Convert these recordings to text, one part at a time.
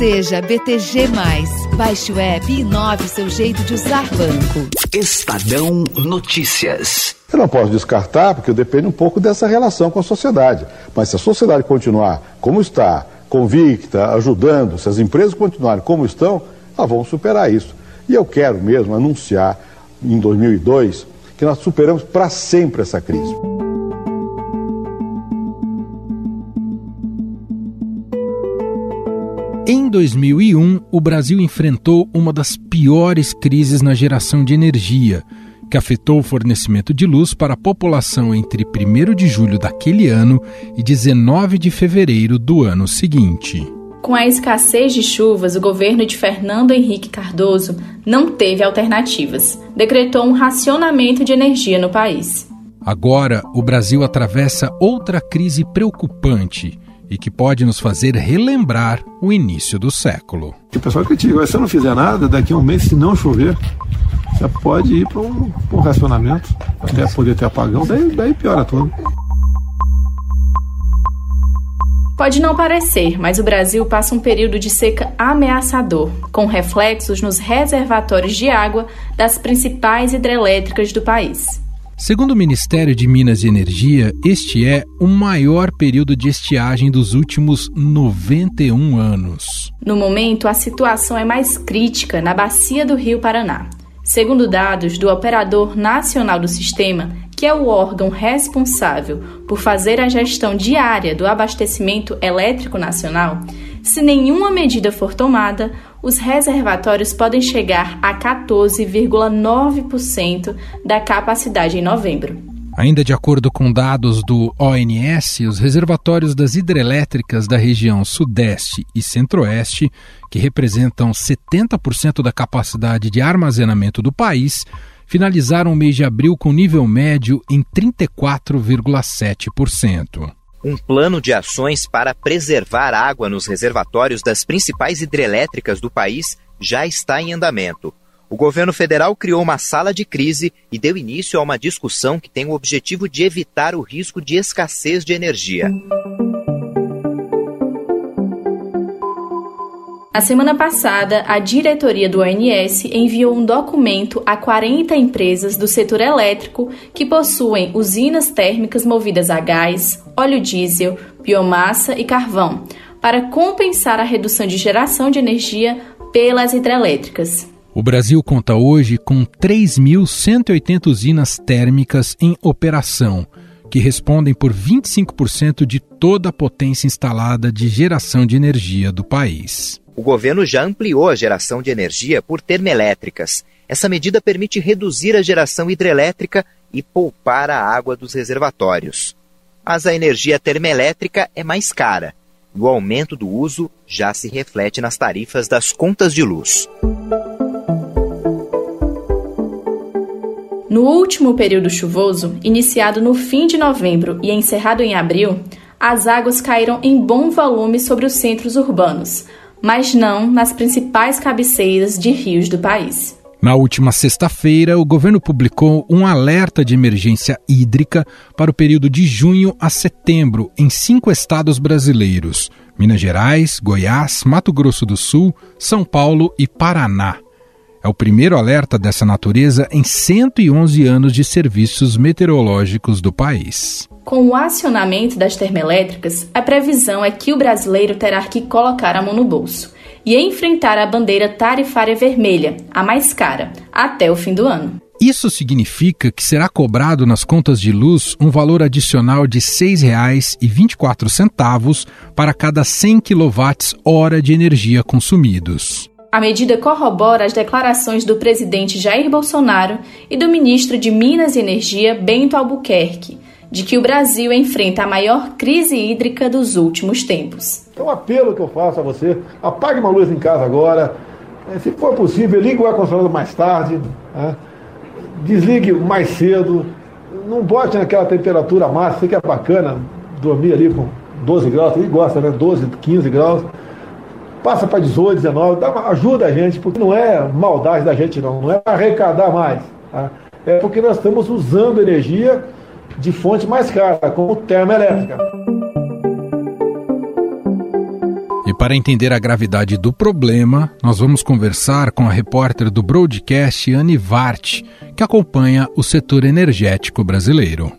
Seja BTG. Baixe o app e inove seu jeito de usar banco. Estadão Notícias. Eu não posso descartar, porque depende um pouco dessa relação com a sociedade. Mas se a sociedade continuar como está, convicta, ajudando, se as empresas continuarem como estão, nós vamos superar isso. E eu quero mesmo anunciar em 2002 que nós superamos para sempre essa crise. Em 2001, o Brasil enfrentou uma das piores crises na geração de energia, que afetou o fornecimento de luz para a população entre 1 de julho daquele ano e 19 de fevereiro do ano seguinte. Com a escassez de chuvas, o governo de Fernando Henrique Cardoso não teve alternativas. Decretou um racionamento de energia no país. Agora, o Brasil atravessa outra crise preocupante e que pode nos fazer relembrar o início do século. O pessoal critica, se eu não fizer nada, daqui a um mês, se não chover, você pode ir para um, um, racionamento, até poder ter apagão, daí, daí piora tudo. Pode não parecer, mas o Brasil passa um período de seca ameaçador, com reflexos nos reservatórios de água das principais hidrelétricas do país. Segundo o Ministério de Minas e Energia, este é o maior período de estiagem dos últimos 91 anos. No momento, a situação é mais crítica na bacia do Rio Paraná. Segundo dados do Operador Nacional do Sistema, que é o órgão responsável por fazer a gestão diária do abastecimento elétrico nacional, se nenhuma medida for tomada, os reservatórios podem chegar a 14,9% da capacidade em novembro. Ainda de acordo com dados do ONS, os reservatórios das hidrelétricas da região Sudeste e Centro-Oeste, que representam 70% da capacidade de armazenamento do país, finalizaram o mês de abril com nível médio em 34,7%. Um plano de ações para preservar água nos reservatórios das principais hidrelétricas do país já está em andamento. O governo federal criou uma sala de crise e deu início a uma discussão que tem o objetivo de evitar o risco de escassez de energia. Na semana passada, a diretoria do ONS enviou um documento a 40 empresas do setor elétrico que possuem usinas térmicas movidas a gás, óleo diesel, biomassa e carvão, para compensar a redução de geração de energia pelas hidrelétricas. O Brasil conta hoje com 3.180 usinas térmicas em operação, que respondem por 25% de toda a potência instalada de geração de energia do país o governo já ampliou a geração de energia por termoelétricas. Essa medida permite reduzir a geração hidrelétrica e poupar a água dos reservatórios. Mas a energia termoelétrica é mais cara e o aumento do uso já se reflete nas tarifas das contas de luz. No último período chuvoso, iniciado no fim de novembro e encerrado em abril, as águas caíram em bom volume sobre os centros urbanos, mas não nas principais cabeceiras de rios do país. Na última sexta-feira, o governo publicou um alerta de emergência hídrica para o período de junho a setembro em cinco estados brasileiros: Minas Gerais, Goiás, Mato Grosso do Sul, São Paulo e Paraná. É o primeiro alerta dessa natureza em 111 anos de serviços meteorológicos do país. Com o acionamento das termoelétricas, a previsão é que o brasileiro terá que colocar a mão no bolso e enfrentar a bandeira tarifária vermelha, a mais cara, até o fim do ano. Isso significa que será cobrado nas contas de luz um valor adicional de R$ 6,24 para cada 100 kWh de energia consumidos. A medida corrobora as declarações do presidente Jair Bolsonaro e do ministro de Minas e Energia, Bento Albuquerque, de que o Brasil enfrenta a maior crise hídrica dos últimos tempos. Então, o apelo que eu faço a você: apague uma luz em casa agora. É, se for possível, ligue o ar-condicionado mais tarde. Né? Desligue mais cedo. Não bote naquela temperatura máxima, que é bacana dormir ali com 12 graus. Ele gosta, né? 12, 15 graus. Passa para 18, 19. Dá uma, ajuda a gente, porque não é maldade da gente, não. Não é arrecadar mais. Tá? É porque nós estamos usando energia de fonte mais cara, como termoelétrica. E para entender a gravidade do problema, nós vamos conversar com a repórter do broadcast Anne Vart, que acompanha o setor energético brasileiro.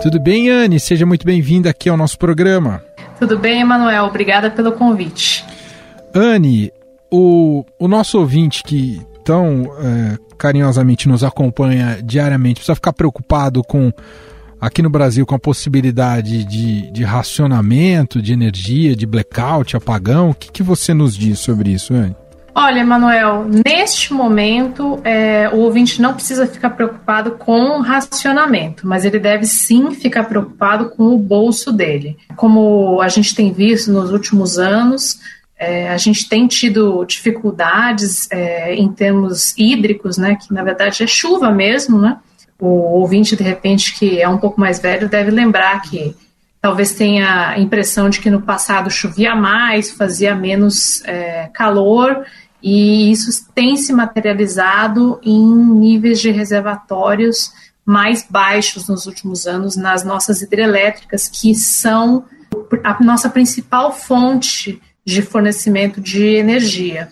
Tudo bem, Anne? Seja muito bem-vinda aqui ao nosso programa. Tudo bem, Emanuel? Obrigada pelo convite. Anne, o, o nosso ouvinte que tão é, carinhosamente nos acompanha diariamente precisa ficar preocupado com aqui no Brasil com a possibilidade de, de racionamento de energia, de blackout, apagão. O que, que você nos diz sobre isso, Anne? Olha, Manuel, neste momento é, o ouvinte não precisa ficar preocupado com o racionamento, mas ele deve sim ficar preocupado com o bolso dele. Como a gente tem visto nos últimos anos, é, a gente tem tido dificuldades é, em termos hídricos, né, que na verdade é chuva mesmo, né? O ouvinte, de repente, que é um pouco mais velho, deve lembrar que talvez tenha a impressão de que no passado chovia mais, fazia menos é, calor, e isso tem se materializado em níveis de reservatórios mais baixos nos últimos anos nas nossas hidrelétricas, que são a nossa principal fonte de fornecimento de energia.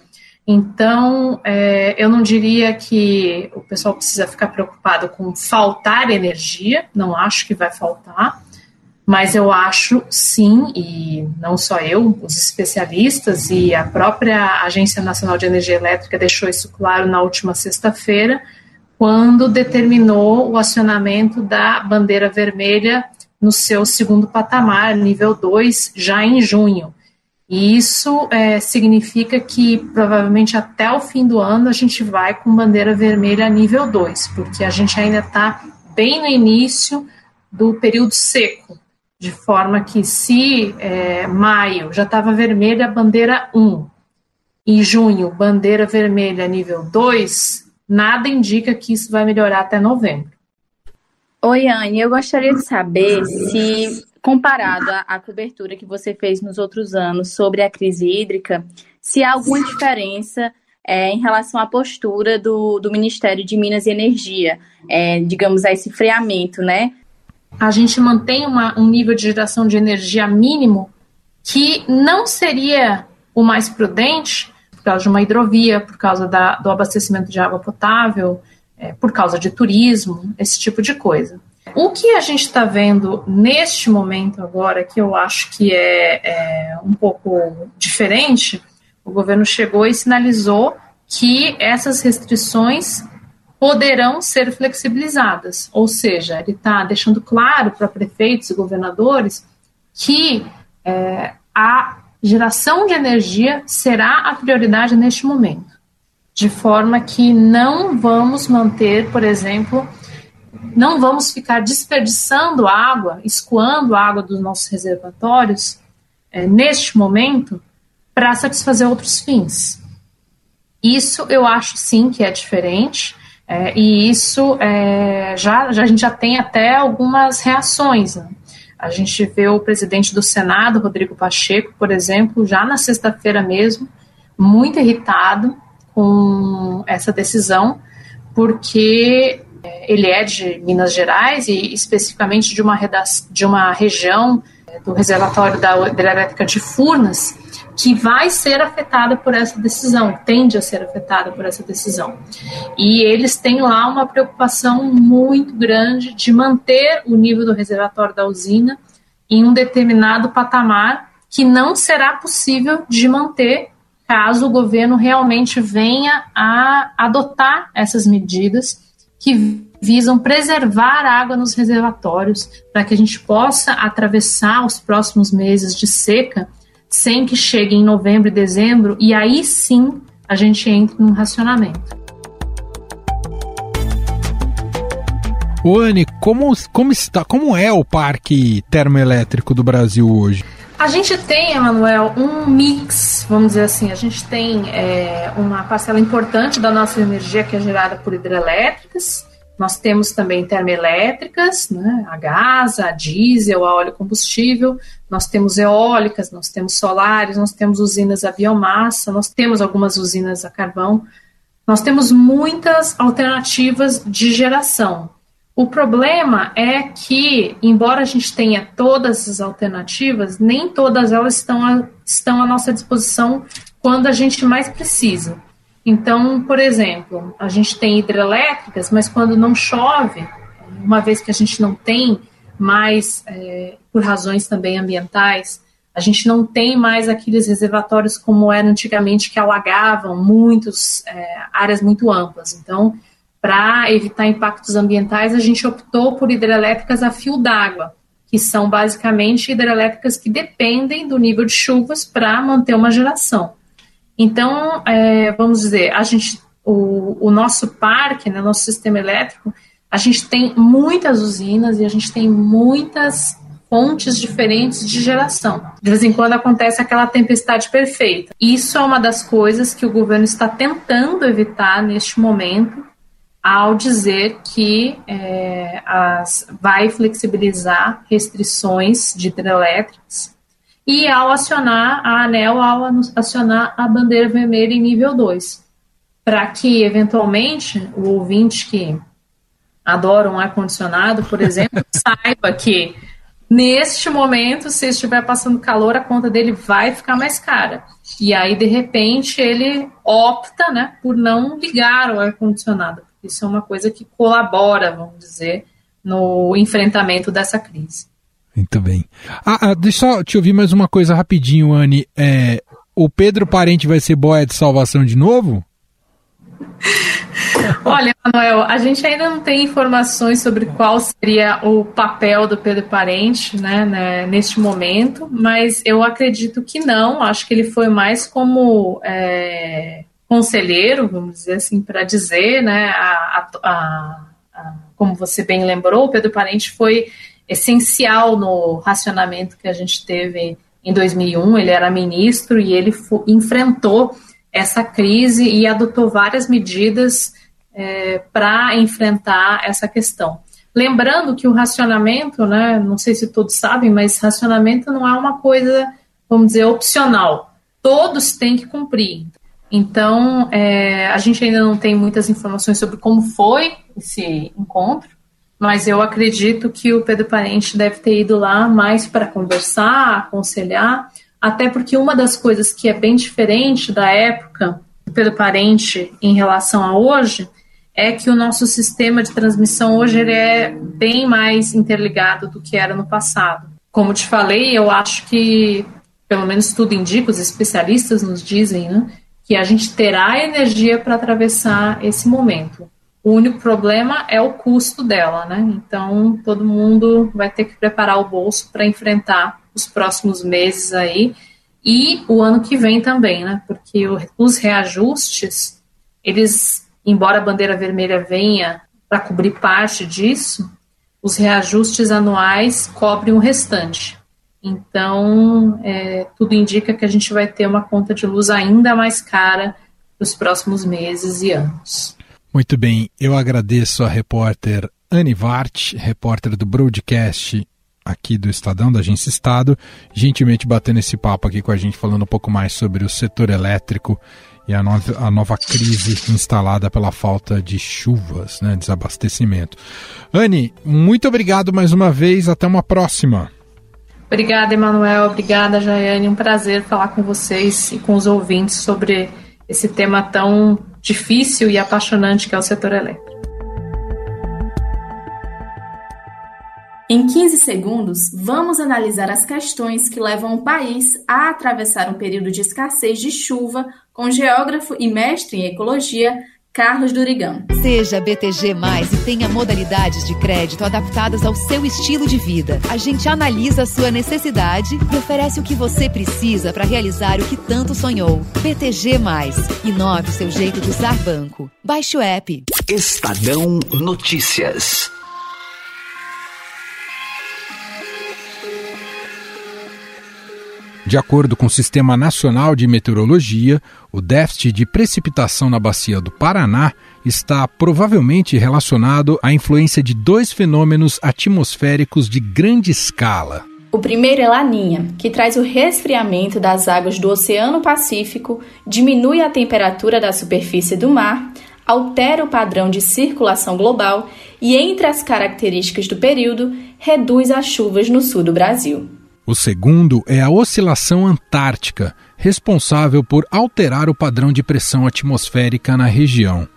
Então, é, eu não diria que o pessoal precisa ficar preocupado com faltar energia, não acho que vai faltar, mas eu acho sim, e não só eu, os especialistas e a própria Agência Nacional de Energia Elétrica deixou isso claro na última sexta-feira, quando determinou o acionamento da bandeira vermelha no seu segundo patamar, nível 2, já em junho. E isso é, significa que provavelmente até o fim do ano a gente vai com bandeira vermelha nível 2, porque a gente ainda está bem no início do período seco, de forma que se é, maio já estava vermelha, bandeira 1, em junho, bandeira vermelha nível 2, nada indica que isso vai melhorar até novembro. Oi, Anne, eu gostaria de saber se comparado à, à cobertura que você fez nos outros anos sobre a crise hídrica, se há alguma diferença é, em relação à postura do, do Ministério de Minas e Energia, é, digamos, a esse freamento, né? A gente mantém uma, um nível de geração de energia mínimo que não seria o mais prudente por causa de uma hidrovia, por causa da, do abastecimento de água potável, é, por causa de turismo, esse tipo de coisa. O que a gente está vendo neste momento agora, que eu acho que é, é, um pouco diferente, o governo chegou e sinalizou que essas restrições poderão ser flexibilizadas, ou seja, ele está deixando claro para prefeitos e governadores que é, a geração de energia será a prioridade neste momento, de forma que não vamos manter, por exemplo, não vamos ficar desperdiçando água, escoando água dos nossos reservatórios é, neste momento para satisfazer outros fins. Isso eu acho sim que é diferente. É, e isso é, já, já, a gente já tem até algumas reações. Né? A gente vê o presidente do Senado, Rodrigo Pacheco, por exemplo, já na sexta-feira mesmo, muito irritado com essa decisão, porque ele é de Minas Gerais e especificamente de uma, de uma região é, do reservatório da hidrelétrica de Furnas, que vai ser afetada por essa decisão, tende a ser afetada por essa decisão. E eles têm lá uma preocupação muito grande de manter o nível do reservatório da usina em um determinado patamar que não será possível de manter caso o governo realmente venha a adotar essas medidas que visam preservar a água nos reservatórios para que a gente possa atravessar os próximos meses de seca sem que chegue em novembro e dezembro e aí sim a gente entre num racionamento. Oane, como, como está, como é o parque termoelétrico do Brasil hoje? A gente tem, Emanuel, um mix, vamos dizer assim. A gente tem é, uma parcela importante da nossa energia que é gerada por hidrelétricas. Nós temos também termoelétricas, né, a gás, a diesel, a óleo combustível. Nós temos eólicas, nós temos solares, nós temos usinas a biomassa, nós temos algumas usinas a carvão. Nós temos muitas alternativas de geração. O problema é que, embora a gente tenha todas as alternativas, nem todas elas estão, a, estão à nossa disposição quando a gente mais precisa. Então, por exemplo, a gente tem hidrelétricas, mas quando não chove, uma vez que a gente não tem mais, é, por razões também ambientais, a gente não tem mais aqueles reservatórios como era antigamente que alagavam muitas é, áreas muito amplas. Então, para evitar impactos ambientais, a gente optou por hidrelétricas a fio d'água, que são basicamente hidrelétricas que dependem do nível de chuvas para manter uma geração. Então, é, vamos dizer, a gente, o, o nosso parque, né, nosso sistema elétrico, a gente tem muitas usinas e a gente tem muitas fontes diferentes de geração. De vez em quando acontece aquela tempestade perfeita. Isso é uma das coisas que o governo está tentando evitar neste momento, ao dizer que é, as, vai flexibilizar restrições de hidrelétricas e ao acionar a ANEL, ao acionar a bandeira vermelha em nível 2, para que, eventualmente, o ouvinte que adora um ar-condicionado, por exemplo, saiba que neste momento, se estiver passando calor, a conta dele vai ficar mais cara. E aí, de repente, ele opta né, por não ligar o ar-condicionado. Isso é uma coisa que colabora, vamos dizer, no enfrentamento dessa crise. Muito bem. Ah, ah, deixa eu te ouvir mais uma coisa rapidinho, Anne. É, o Pedro Parente vai ser boia de salvação de novo? Olha, Manuel, a gente ainda não tem informações sobre qual seria o papel do Pedro Parente, né, né neste momento, mas eu acredito que não. Acho que ele foi mais como é, conselheiro, vamos dizer assim, para dizer, né, a, a, a, como você bem lembrou, o Pedro Parente foi essencial no racionamento que a gente teve em 2001. Ele era ministro e ele enfrentou essa crise e adotou várias medidas é, para enfrentar essa questão. Lembrando que o racionamento, né, não sei se todos sabem, mas racionamento não é uma coisa, vamos dizer, opcional. Todos têm que cumprir. Então, é, a gente ainda não tem muitas informações sobre como foi esse encontro, mas eu acredito que o Pedro Parente deve ter ido lá mais para conversar, aconselhar, até porque uma das coisas que é bem diferente da época do Pedro Parente em relação a hoje é que o nosso sistema de transmissão hoje ele é bem mais interligado do que era no passado. Como te falei, eu acho que, pelo menos tudo indica, os especialistas nos dizem, né, que a gente terá energia para atravessar esse momento. O único problema é o custo dela, né? Então todo mundo vai ter que preparar o bolso para enfrentar os próximos meses aí e o ano que vem também, né? Porque os reajustes, eles, embora a bandeira vermelha venha para cobrir parte disso, os reajustes anuais cobrem o restante. Então, é, tudo indica que a gente vai ter uma conta de luz ainda mais cara nos próximos meses e anos. Muito bem, eu agradeço a repórter Anne Vart, repórter do broadcast aqui do Estadão, da Agência Estado, gentilmente batendo esse papo aqui com a gente, falando um pouco mais sobre o setor elétrico e a nova, a nova crise instalada pela falta de chuvas, né, desabastecimento. Anne, muito obrigado mais uma vez, até uma próxima. Obrigada, Emanuel, obrigada, Jaiane, um prazer falar com vocês e com os ouvintes sobre esse tema tão difícil e apaixonante que é o setor elétrico. Em 15 segundos, vamos analisar as questões que levam o país a atravessar um período de escassez de chuva com geógrafo e mestre em ecologia Carlos Durigão. Seja BTG+, e tenha modalidades de crédito adaptadas ao seu estilo de vida. A gente analisa a sua necessidade e oferece o que você precisa para realizar o que tanto sonhou. BTG+, inove o seu jeito de usar banco. Baixe o app. Estadão Notícias. De acordo com o Sistema Nacional de Meteorologia, o déficit de precipitação na bacia do Paraná está provavelmente relacionado à influência de dois fenômenos atmosféricos de grande escala. O primeiro é Laninha, que traz o resfriamento das águas do Oceano Pacífico, diminui a temperatura da superfície do mar, altera o padrão de circulação global e, entre as características do período, reduz as chuvas no sul do Brasil. O segundo é a oscilação antártica, responsável por alterar o padrão de pressão atmosférica na região.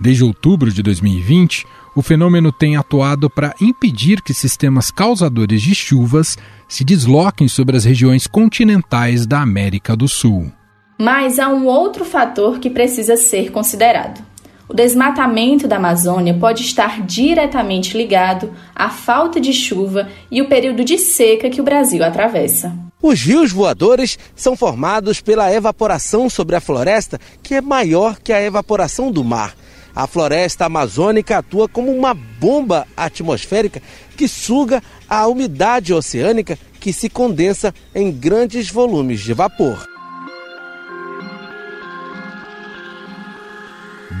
Desde outubro de 2020, o fenômeno tem atuado para impedir que sistemas causadores de chuvas se desloquem sobre as regiões continentais da América do Sul. Mas há um outro fator que precisa ser considerado. O desmatamento da Amazônia pode estar diretamente ligado à falta de chuva e o período de seca que o Brasil atravessa. Os rios voadores são formados pela evaporação sobre a floresta, que é maior que a evaporação do mar. A floresta amazônica atua como uma bomba atmosférica que suga a umidade oceânica que se condensa em grandes volumes de vapor.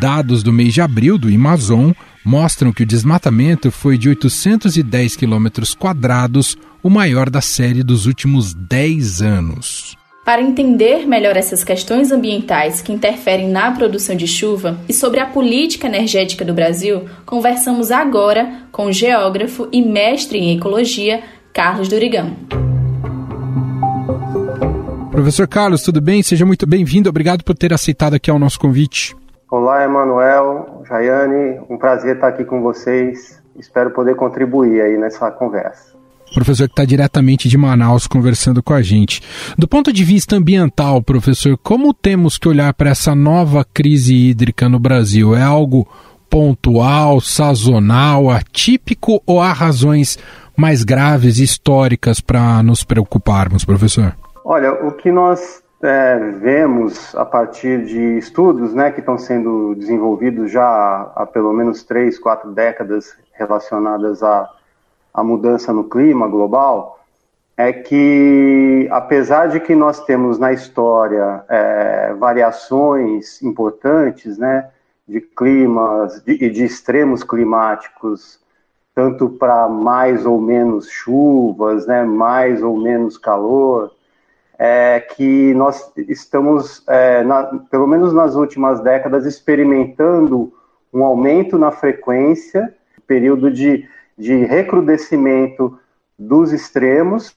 Dados do mês de abril do Amazon mostram que o desmatamento foi de 810 quilômetros quadrados, o maior da série dos últimos 10 anos. Para entender melhor essas questões ambientais que interferem na produção de chuva e sobre a política energética do Brasil, conversamos agora com o geógrafo e mestre em ecologia, Carlos Durigão. Professor Carlos, tudo bem? Seja muito bem-vindo. Obrigado por ter aceitado aqui o nosso convite. Olá, Emanuel, Jaiane, um prazer estar aqui com vocês. Espero poder contribuir aí nessa conversa. Professor que está diretamente de Manaus conversando com a gente. Do ponto de vista ambiental, professor, como temos que olhar para essa nova crise hídrica no Brasil? É algo pontual, sazonal, atípico ou há razões mais graves históricas para nos preocuparmos, professor? Olha, o que nós é, vemos a partir de estudos né, que estão sendo desenvolvidos já há, pelo menos três, quatro décadas relacionadas à, à mudança no clima global, é que apesar de que nós temos na história é, variações importantes né, de climas e de, de extremos climáticos, tanto para mais ou menos chuvas, né, mais ou menos calor, é que nós estamos, é, na, pelo menos nas últimas décadas, experimentando um aumento na frequência, período de, de recrudescimento dos extremos,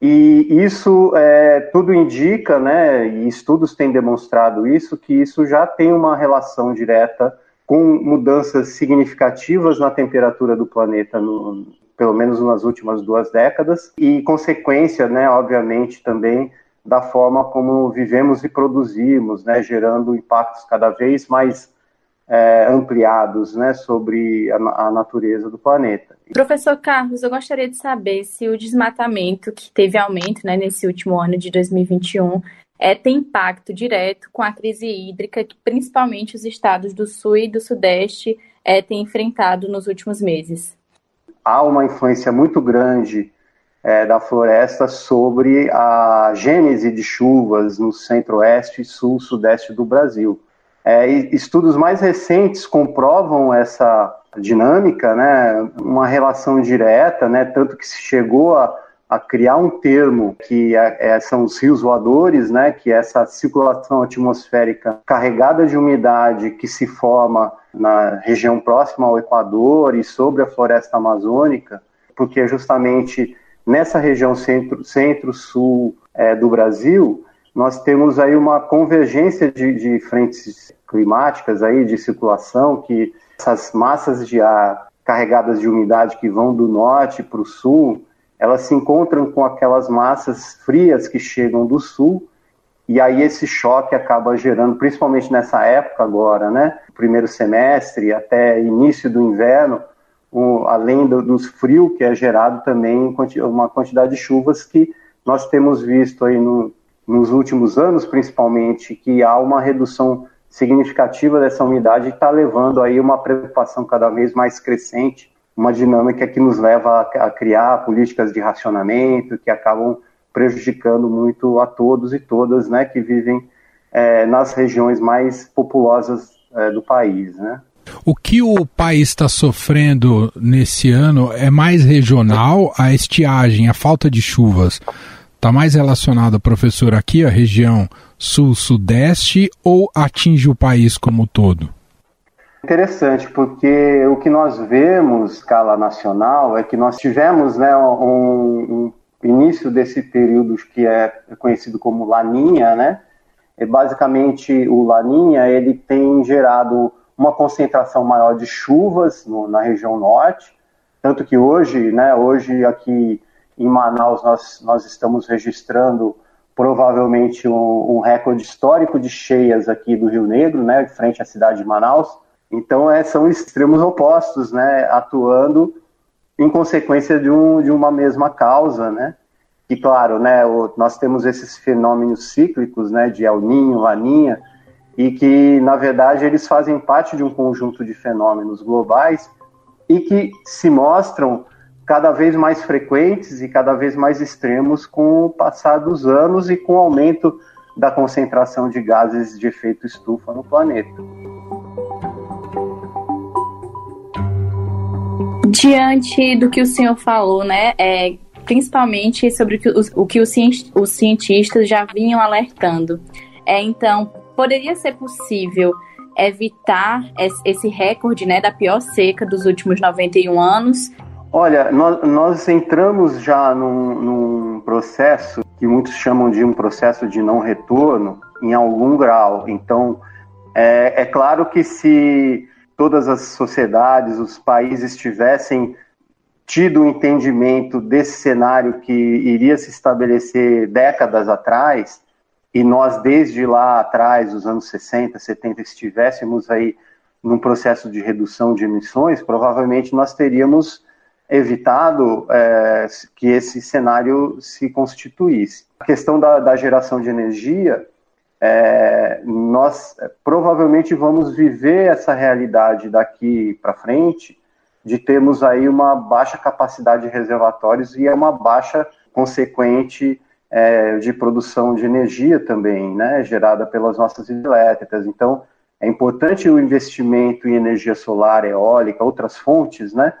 e isso é, tudo indica, né, e estudos têm demonstrado isso, que isso já tem uma relação direta com mudanças significativas na temperatura do planeta no, pelo menos nas últimas duas décadas, e consequência, né, obviamente, também da forma como vivemos e produzimos, né, gerando impactos cada vez mais é, ampliados né, sobre a, a, natureza do planeta. Professor Carlos, eu gostaria de saber se o desmatamento que teve aumento né, nesse último ano de 2021 é, tem impacto direto com a crise hídrica que principalmente os estados do Sul e do Sudeste é, têm enfrentado nos últimos meses há uma influência muito grande é, da floresta sobre a gênese de chuvas no centro-oeste, sul, sudeste do Brasil. É, estudos mais recentes comprovam essa dinâmica, né, uma relação direta, né, tanto que se chegou a, a criar um termo que é, é, são os rios voadores, né, que é essa circulação atmosférica carregada de umidade que se forma na região próxima ao Equador e sobre a floresta amazônica, porque justamente nessa região centro-sul centro, é, do Brasil, nós temos aí uma convergência de, de frentes climáticas aí de circulação que essas massas de ar carregadas de umidade que vão do norte para o sul, elas se encontram com aquelas massas frias que chegam do sul, e aí esse choque acaba gerando, principalmente nessa época agora, né, primeiro semestre até início do inverno, um, além do, dos frios que é gerado também uma quantidade de chuvas que nós temos visto aí no, nos últimos anos, principalmente, que há uma redução significativa dessa umidade está levando aí uma preocupação cada vez mais crescente uma dinâmica que nos leva a, criar políticas de racionamento que acabam prejudicando muito a todos e todas né, que vivem é, nas regiões mais populosas é, do país. Né? O que o país está sofrendo nesse ano é mais regional, a estiagem, a falta de chuvas. Está mais relacionado, professor, aqui a região sul-sudeste ou atinge o país como todo? Interessante, porque o que nós vemos, escala nacional, é que nós tivemos né, um, um início desse período que é conhecido como Laninha, né? E basicamente o Laninha ele tem gerado uma concentração maior de chuvas no, na região norte, tanto que hoje, né, hoje aqui em Manaus nós, nós estamos registrando provavelmente um, um recorde histórico de cheias aqui do Rio Negro, né, frente à cidade de Manaus. Então é, são extremos opostos, né, atuando em consequência de, um, de uma mesma causa, né? E claro, né, o, nós temos esses fenômenos cíclicos, né, de El Ninho, Laninha, e que na verdade eles fazem parte de um conjunto de fenômenos globais e que se mostram cada vez mais frequentes e cada vez mais extremos com o passar dos anos e com o aumento da concentração de gases de efeito estufa no planeta. Diante do que o senhor falou, né, é, principalmente sobre o que, os, os cientistas já vinham alertando, é, então, poderia ser possível evitar esse recorde né, da pior seca dos últimos 91 anos? Olha, nós, nós entramos já num, num, processo que muitos chamam de um processo de não retorno em algum grau. Então, é, é claro que se todas as sociedades, os países tivessem tido o um entendimento desse cenário que iria se estabelecer décadas atrás, e nós desde lá atrás, os anos 60, 70, estivéssemos aí num processo de redução de emissões, provavelmente nós teríamos evitado é, que esse cenário se constituísse. A questão da, da geração de energia é, nós provavelmente vamos viver essa realidade daqui para frente de termos aí uma baixa capacidade de reservatórios e é uma baixa consequente é, de produção de energia também, né, gerada pelas nossas hidrelétricas. Então, é importante o investimento em energia solar, eólica, outras fontes, né,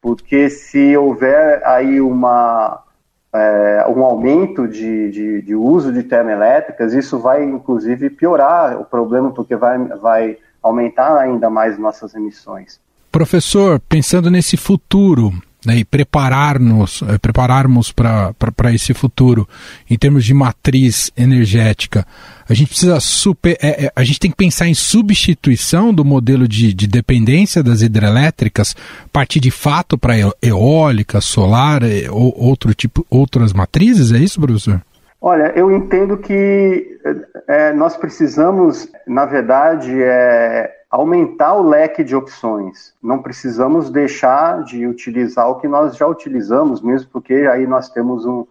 porque se houver aí uma é, um aumento de, de, de, uso de termoelétricas, isso vai inclusive piorar o problema, porque vai, vai aumentar ainda mais nossas emissões. Professor, pensando nesse futuro, né, e preparar-nos, é, prepararmos para esse futuro em termos de matriz energética, a gente precisa super, é, é, a gente tem que pensar em substituição do modelo de, de dependência das hidrelétricas, partir de fato para eólica, solar é, ou outro tipo, outras matrizes, é isso, professor? Olha, eu entendo que é, nós precisamos, na verdade, é, aumentar o leque de opções. Não precisamos deixar de utilizar o que nós já utilizamos, mesmo porque aí nós temos um,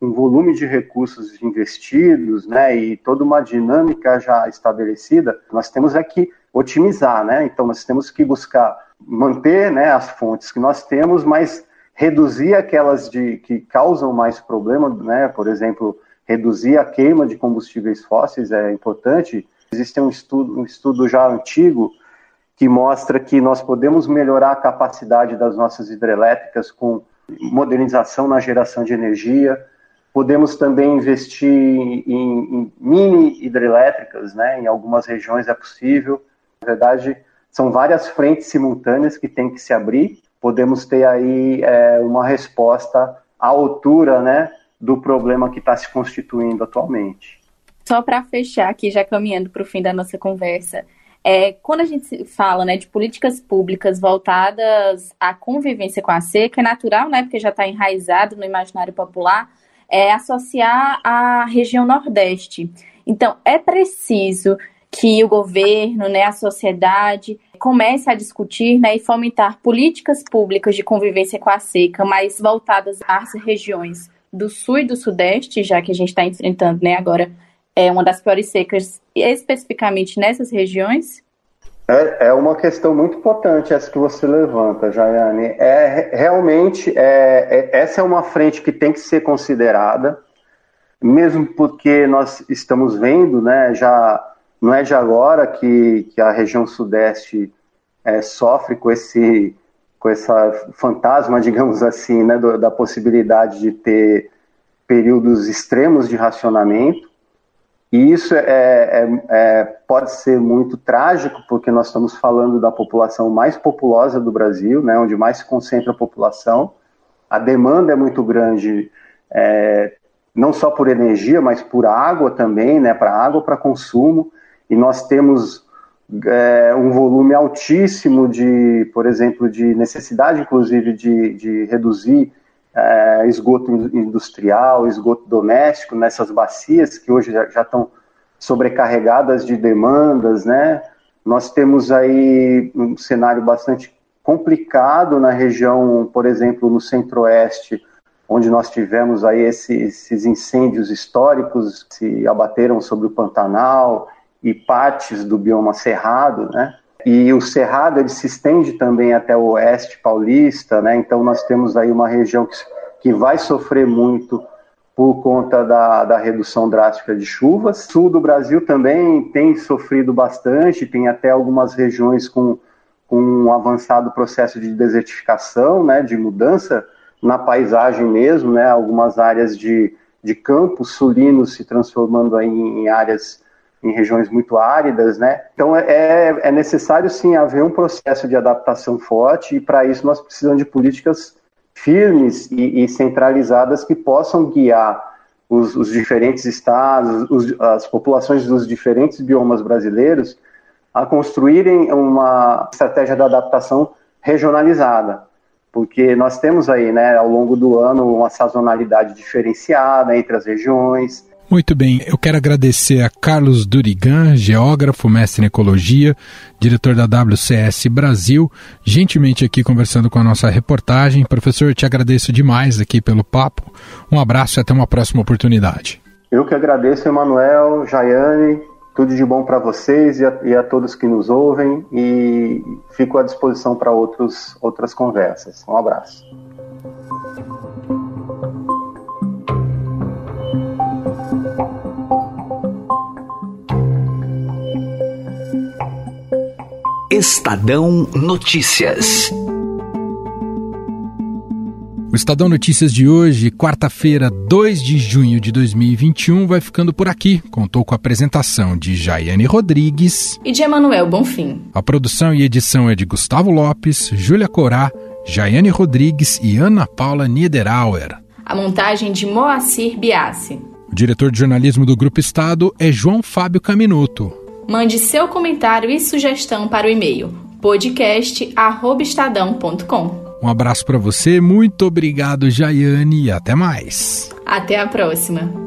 um volume de recursos investidos, né, e toda uma dinâmica já estabelecida. Nós temos é que otimizar, né? Então nós temos que buscar manter, né, as fontes que nós temos, mas reduzir aquelas de que causam mais problema, né? Por exemplo, reduzir a queima de combustíveis fósseis é importante Existe um estudo, um estudo já antigo que mostra que nós podemos melhorar a capacidade das nossas hidrelétricas com modernização na geração de energia. Podemos também investir em, em mini hidrelétricas, né? Em algumas regiões é possível. Na verdade, são várias frentes simultâneas que têm que se abrir. Podemos ter aí é, uma resposta à altura, né? Do problema que está se constituindo atualmente. Só para fechar aqui, já caminhando para o fim da nossa conversa, é, quando a gente fala né, de políticas públicas voltadas à convivência com a seca, é natural, né, porque já está enraizado no imaginário popular, é, associar a região Nordeste. Então, é preciso que o governo, né, a sociedade, comece a discutir né, e fomentar políticas públicas de convivência com a seca, mais voltadas às regiões do Sul e do Sudeste, já que a gente está enfrentando né, agora é uma das piores secas, especificamente nessas regiões? É, é uma questão muito importante essa que você levanta, Jaiane. É, realmente, é, é, essa é uma frente que tem que ser considerada, mesmo porque nós estamos vendo, né, já não é de agora que, que a região sudeste é, sofre com esse com essa fantasma, digamos assim, né, do, da possibilidade de ter períodos extremos de racionamento. E isso é, é, é, pode ser muito trágico, porque nós estamos falando da população mais populosa do Brasil, né, onde mais se concentra a população. A demanda é muito grande, é, não só por energia, mas por água também, né, para água para consumo. E nós temos é, um volume altíssimo de, por exemplo, de necessidade, inclusive, de, de reduzir é, esgoto industrial, esgoto doméstico nessas bacias que hoje já, já estão sobrecarregadas de demandas, né? Nós temos aí um cenário bastante complicado na região, por exemplo, no centro-oeste, onde nós tivemos aí esses, esses incêndios históricos que se abateram sobre o Pantanal e partes do bioma cerrado, né? E o Cerrado ele se estende também até o oeste paulista, né? Então nós temos aí uma região que, que vai sofrer muito por conta da, da redução drástica de chuvas. Sul do Brasil também tem sofrido bastante, tem até algumas regiões com, com um avançado processo de desertificação, né? De mudança na paisagem mesmo, né? Algumas áreas de, de campos sulinos se transformando aí em áreas em regiões muito áridas, né? Então é, é necessário sim haver um processo de adaptação forte e para isso nós precisamos de políticas firmes e, e centralizadas que possam guiar os, os diferentes estados, os, as populações dos diferentes biomas brasileiros a construírem uma estratégia de adaptação regionalizada, porque nós temos aí, né, ao longo do ano, uma sazonalidade diferenciada entre as regiões, muito bem, eu quero agradecer a Carlos Durigan, geógrafo, mestre em ecologia, diretor da WCS Brasil, gentilmente aqui conversando com a nossa reportagem. Professor, eu te agradeço demais aqui pelo papo. Um abraço e até uma próxima oportunidade. Eu que agradeço, Emanuel, Jaiane, tudo de bom para vocês e a, e a, todos que nos ouvem e fico à disposição para outras conversas. Um abraço. Estadão Notícias. O Estadão Notícias de hoje, quarta-feira, 2 de junho de 2021, vai ficando por aqui. Contou com a apresentação de Jaiane Rodrigues e de Emanuel Bonfim. A produção e edição é de Gustavo Lopes, Júlia Corá, Jaiane Rodrigues e Ana Paula Niederauer. A montagem de Moacir Biassi. O diretor de jornalismo do Grupo Estado é João Fábio Caminuto. Mande seu comentário e sugestão para o e-mail podcast@estadão.com. Um abraço para você, muito obrigado, Jaiane, e até mais. Até a próxima.